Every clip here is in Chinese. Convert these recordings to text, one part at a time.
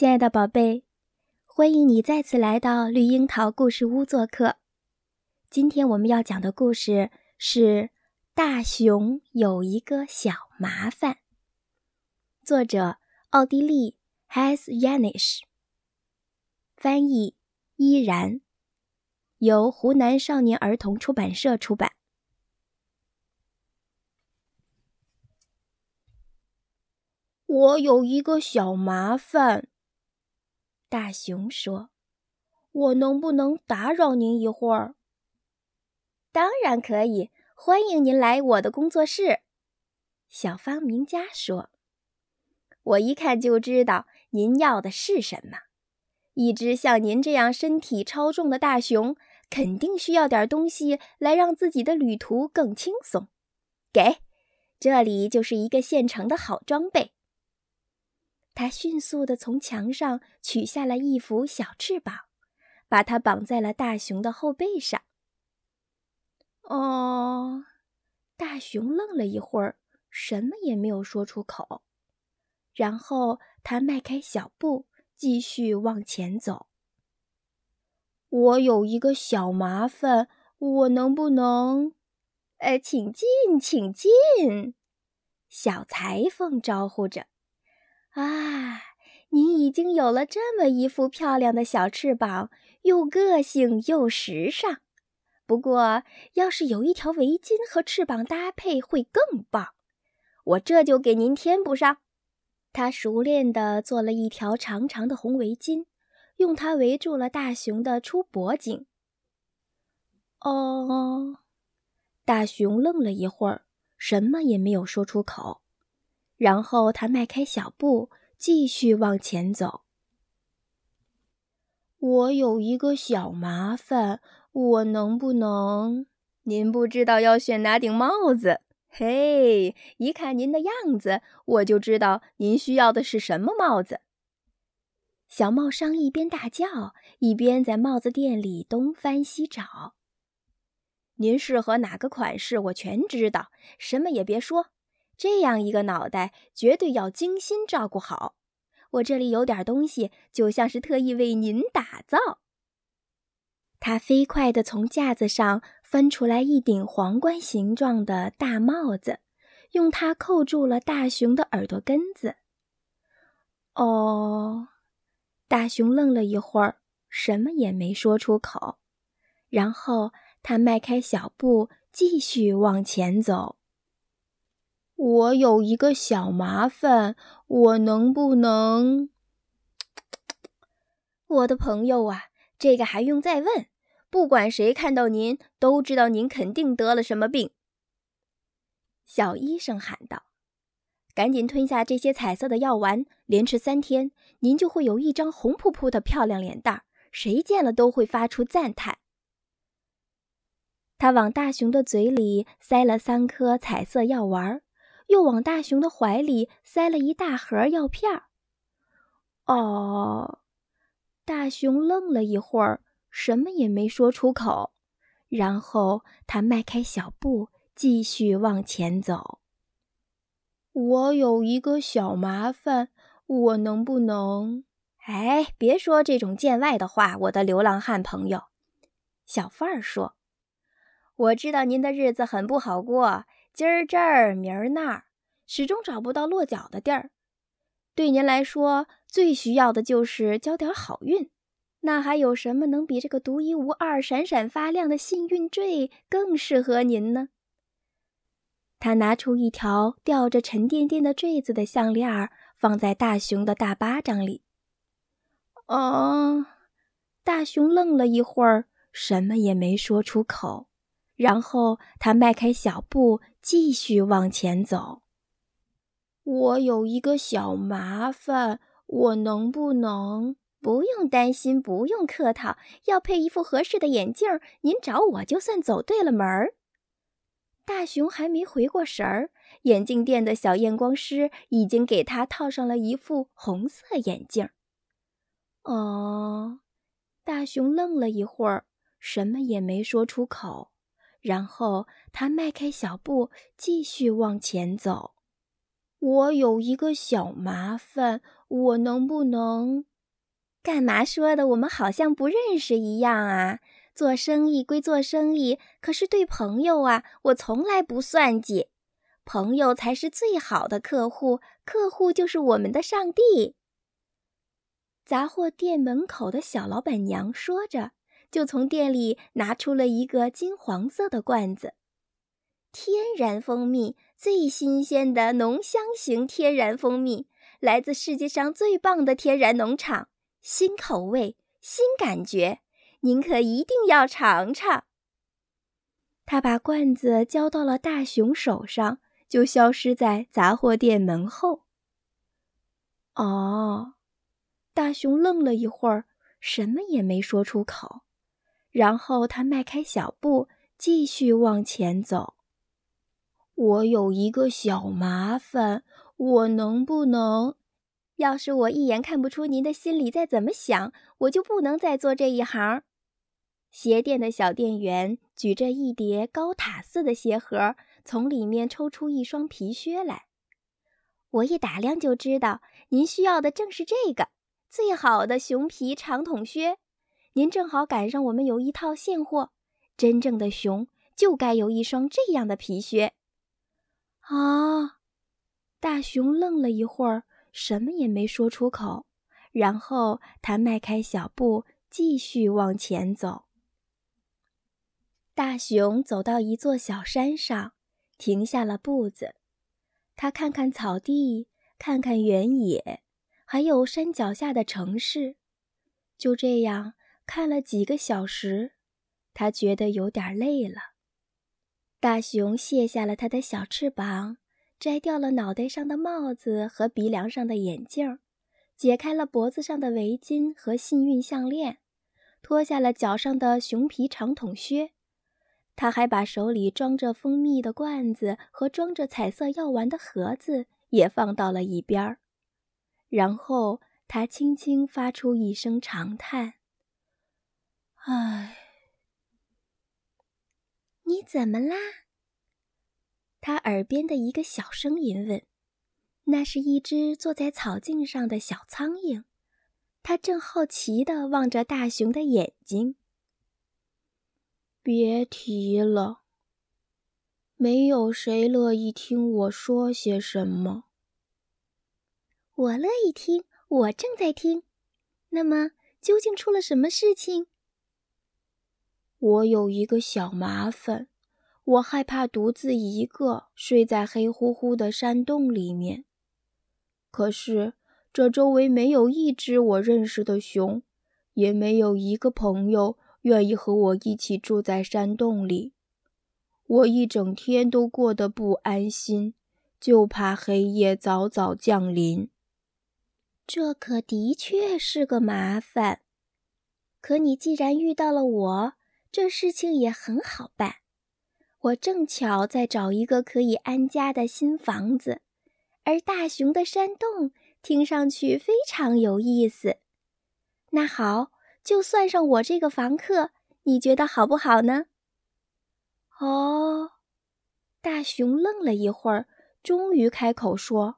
亲爱的宝贝，欢迎你再次来到绿樱桃故事屋做客。今天我们要讲的故事是《大熊有一个小麻烦》，作者奥地利 Has Yanish，翻译依然，由湖南少年儿童出版社出版。我有一个小麻烦。大熊说：“我能不能打扰您一会儿？”“当然可以，欢迎您来我的工作室。”小发明家说：“我一看就知道您要的是什么。一只像您这样身体超重的大熊，肯定需要点东西来让自己的旅途更轻松。给，这里就是一个现成的好装备。”他迅速地从墙上取下了一副小翅膀，把它绑在了大熊的后背上。哦，大熊愣了一会儿，什么也没有说出口。然后他迈开小步，继续往前走。我有一个小麻烦，我能不能……呃，请进，请进。小裁缝招呼着。啊，您已经有了这么一副漂亮的小翅膀，又个性又时尚。不过，要是有一条围巾和翅膀搭配，会更棒。我这就给您添补上。他熟练地做了一条长长的红围巾，用它围住了大熊的出脖颈。哦，大熊愣了一会儿，什么也没有说出口。然后他迈开小步，继续往前走。我有一个小麻烦，我能不能？您不知道要选哪顶帽子？嘿，一看您的样子，我就知道您需要的是什么帽子。小帽商一边大叫，一边在帽子店里东翻西找。您适合哪个款式，我全知道。什么也别说。这样一个脑袋，绝对要精心照顾好。我这里有点东西，就像是特意为您打造。他飞快地从架子上翻出来一顶皇冠形状的大帽子，用它扣住了大熊的耳朵根子。哦，大熊愣了一会儿，什么也没说出口。然后他迈开小步，继续往前走。我有一个小麻烦，我能不能？我的朋友啊，这个还用再问？不管谁看到您，都知道您肯定得了什么病。小医生喊道：“赶紧吞下这些彩色的药丸，连吃三天，您就会有一张红扑扑的漂亮脸蛋，谁见了都会发出赞叹。”他往大熊的嘴里塞了三颗彩色药丸儿。又往大熊的怀里塞了一大盒药片儿。哦，大熊愣了一会儿，什么也没说出口。然后他迈开小步，继续往前走。我有一个小麻烦，我能不能……哎，别说这种见外的话，我的流浪汉朋友。小贩儿说：“我知道您的日子很不好过。”今儿这儿，明儿那儿，始终找不到落脚的地儿。对您来说，最需要的就是交点好运。那还有什么能比这个独一无二、闪闪发亮的幸运坠更适合您呢？他拿出一条吊着沉甸甸的坠子的项链，放在大熊的大巴掌里。哦，大熊愣了一会儿，什么也没说出口。然后他迈开小步，继续往前走。我有一个小麻烦，我能不能？不用担心，不用客套。要配一副合适的眼镜，您找我就算走对了门儿。大熊还没回过神儿，眼镜店的小验光师已经给他套上了一副红色眼镜。哦，大熊愣了一会儿，什么也没说出口。然后他迈开小步，继续往前走。我有一个小麻烦，我能不能？干嘛说的我们好像不认识一样啊？做生意归做生意，可是对朋友啊，我从来不算计。朋友才是最好的客户，客户就是我们的上帝。杂货店门口的小老板娘说着，就从店里拿出了一个金黄色的罐子，天然蜂蜜，最新鲜的浓香型天然蜂蜜，来自世界上最棒的天然农场，新口味，新感觉，您可一定要尝尝。他把罐子交到了大熊手上，就消失在杂货店门后。哦。大熊愣了一会儿，什么也没说出口。然后他迈开小步，继续往前走。我有一个小麻烦，我能不能？要是我一眼看不出您的心里在怎么想，我就不能再做这一行。鞋店的小店员举着一叠高塔似的鞋盒，从里面抽出一双皮靴来。我一打量就知道，您需要的正是这个。最好的熊皮长筒靴，您正好赶上我们有一套现货。真正的熊就该有一双这样的皮靴。啊！大熊愣了一会儿，什么也没说出口。然后他迈开小步，继续往前走。大熊走到一座小山上，停下了步子。他看看草地，看看原野。还有山脚下的城市，就这样看了几个小时，他觉得有点累了。大熊卸下了他的小翅膀，摘掉了脑袋上的帽子和鼻梁上的眼镜，解开了脖子上的围巾和幸运项链，脱下了脚上的熊皮长筒靴。他还把手里装着蜂蜜的罐子和装着彩色药丸的盒子也放到了一边儿。然后他轻轻发出一声长叹：“唉，你怎么啦？”他耳边的一个小声音问：“那是一只坐在草茎上的小苍蝇，它正好奇地望着大熊的眼睛。”别提了，没有谁乐意听我说些什么。我乐意听，我正在听。那么，究竟出了什么事情？我有一个小麻烦，我害怕独自一个睡在黑乎乎的山洞里面。可是，这周围没有一只我认识的熊，也没有一个朋友愿意和我一起住在山洞里。我一整天都过得不安心，就怕黑夜早早降临。这可的确是个麻烦，可你既然遇到了我，这事情也很好办。我正巧在找一个可以安家的新房子，而大熊的山洞听上去非常有意思。那好，就算上我这个房客，你觉得好不好呢？哦，大熊愣了一会儿，终于开口说。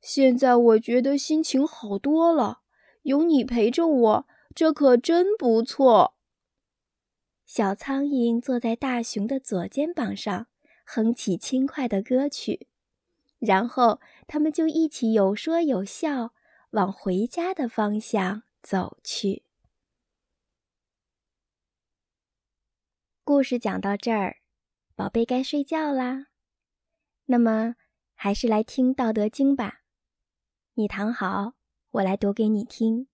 现在我觉得心情好多了，有你陪着我，这可真不错。小苍蝇坐在大熊的左肩膀上，哼起轻快的歌曲，然后他们就一起有说有笑，往回家的方向走去。故事讲到这儿，宝贝该睡觉啦。那么，还是来听《道德经》吧。你躺好，我来读给你听。《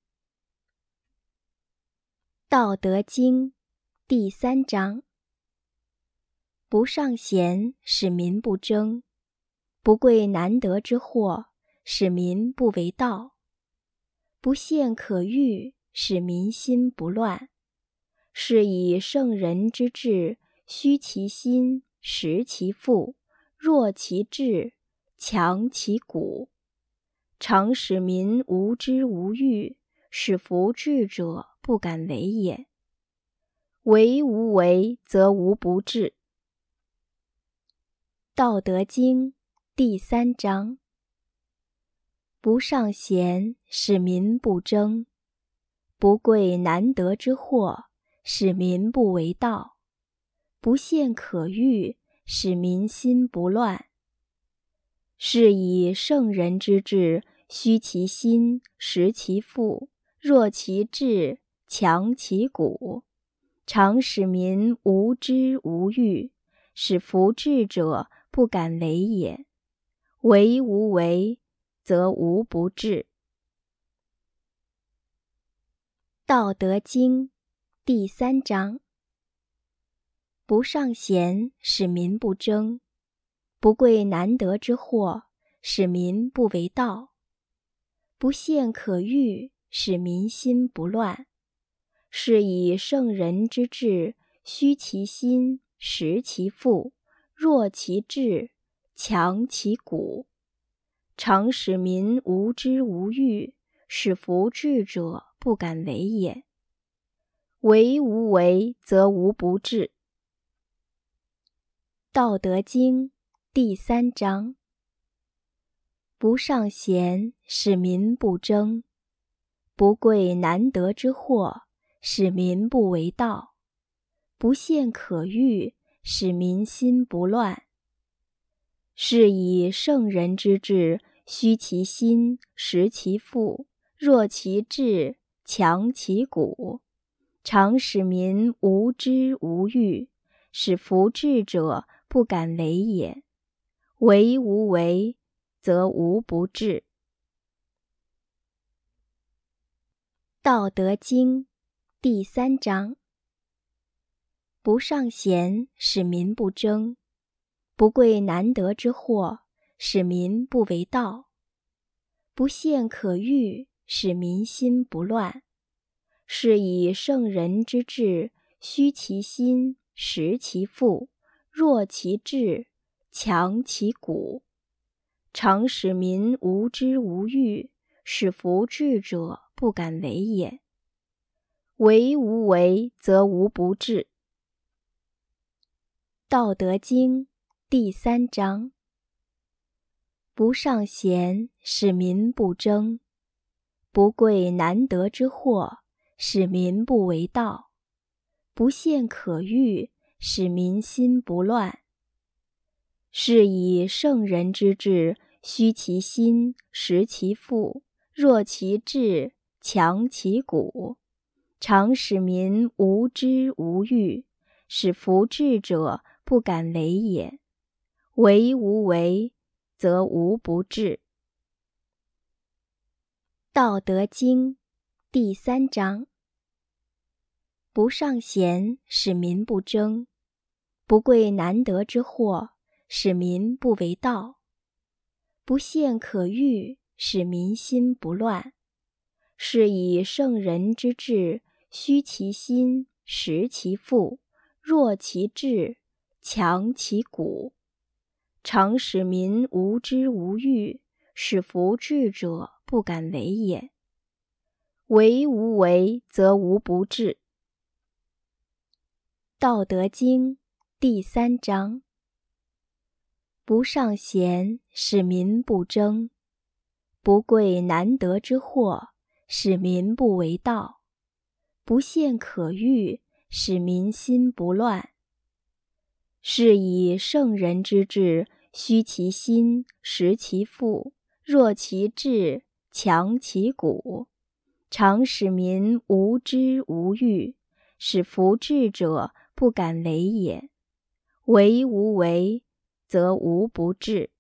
道德经》第三章：不尚贤，使民不争；不贵难得之货，使民不为盗；不陷可欲，使民心不乱。是以圣人之治，虚其心，实其腹，弱其志，强其骨。常使民无知无欲，使弗智者不敢为也。为无为，则无不治。《道德经》第三章：不尚贤，使民不争；不贵难得之货，使民不为盗；不陷可欲，使民心不乱。是以圣人之治，虚其心，实其腹，弱其志，强其骨，常使民无知无欲，使弗智者不敢为也。为无为，则无不治。道德经第三章：不尚贤，使民不争；不贵难得之货，使民不为盗；不陷可欲，使民心不乱。是以圣人之治，虚其心，实其腹，弱其志。强其骨，常使民无知无欲，使弗智者不敢为也。为无为，则无不治。道德经第三章：不尚贤，使民不争；不贵难得之货，使民不为盗；不陷可欲，使民心不乱。是以圣人之治，虚其心，实其腹，弱其志，强其骨，常使民无知无欲，使弗智者不敢为也。为无为，则无不治。道德经第三章：不尚贤，使民不争。不贵难得之货，使民不为盗；不陷可欲，使民心不乱。是以圣人之治，虚其心，实其腹，弱其志，强其骨，常使民无知无欲，使弗智者不敢为也。为无为，则无不治。道德经。第三章：不尚贤，使民不争；不贵难得之货，使民不为盗；不陷可欲，使民心不乱。是以圣人之治，虚其心，实其腹，弱其志，强其骨，常使民无知无欲，使弗智者不敢为也。为无为，则无不治。道德经第三章：不尚贤，使民不争；不贵难得之货，使民不为盗；不陷可欲，使民心不乱。是以圣人之治，虚其心，实其腹，弱其志，强其骨。常使民无知无欲，使弗智者不敢为也。为无为，则无不治。道德经第三章：不尚贤，使民不争；不贵难得之货，使民不为盗；不陷可欲，使民心不乱。是以圣人之治，虚其心，实其腹，弱其志，强其骨，常使民无知无欲，使弗智者不敢为也。为无为，则无不治。